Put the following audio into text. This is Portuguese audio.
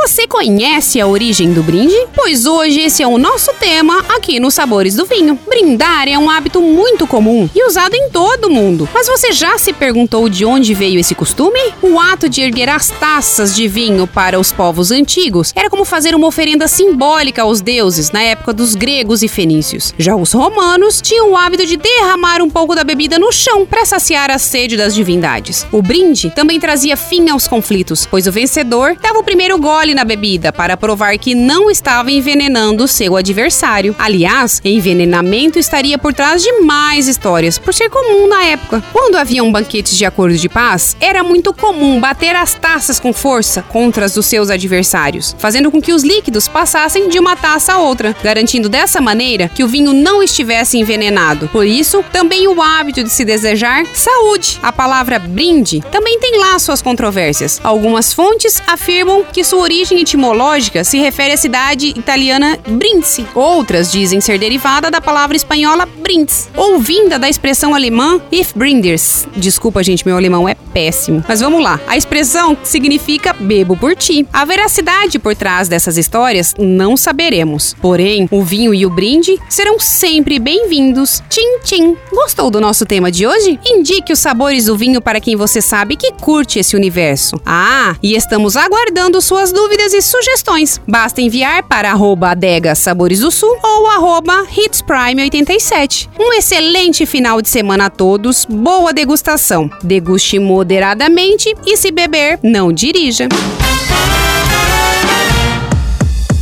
Você conhece a origem do brinde? Pois hoje esse é o nosso tema aqui nos Sabores do Vinho. Brindar é um hábito muito comum e usado em todo o mundo. Mas você já se perguntou de onde veio esse costume? O ato de erguer as taças de vinho para os povos antigos era como fazer uma oferenda simbólica aos deuses na época dos gregos e fenícios. Já os romanos tinham o hábito de derramar um pouco da bebida no chão para saciar a sede das divindades. O brinde também trazia fim aos conflitos, pois o vencedor dava o primeiro gole na bebida para provar que não estava envenenando seu adversário. Aliás, envenenamento estaria por trás de mais histórias, por ser comum na época. Quando haviam banquetes de acordo de paz, era muito comum bater as taças com força contra as dos seus adversários, fazendo com que os líquidos passassem de uma taça a outra, garantindo dessa maneira que o vinho não estivesse envenenado. Por isso, também o hábito de se desejar saúde. A palavra brinde também tem lá suas controvérsias. Algumas fontes afirmam que sua origem etimológica se refere à cidade italiana Brindisi. Outras dizem ser derivada da palavra espanhola Brindes, ou vinda da expressão alemã if brinders. Desculpa, gente, meu alemão é péssimo. Mas vamos lá. A expressão significa bebo por ti. A veracidade por trás dessas histórias não saberemos. Porém, o vinho e o brinde serão sempre bem-vindos. Tchim, tchim. Gostou do nosso tema de hoje? Indique os sabores do vinho para quem você sabe que curte esse universo. Ah, e estamos aguardando suas dúvidas e sugestões. Basta enviar para arroba adega Sabores do Sul ou arroba hitsprime87. Um excelente final de semana a todos, boa degustação. Deguste moderadamente e se beber, não dirija.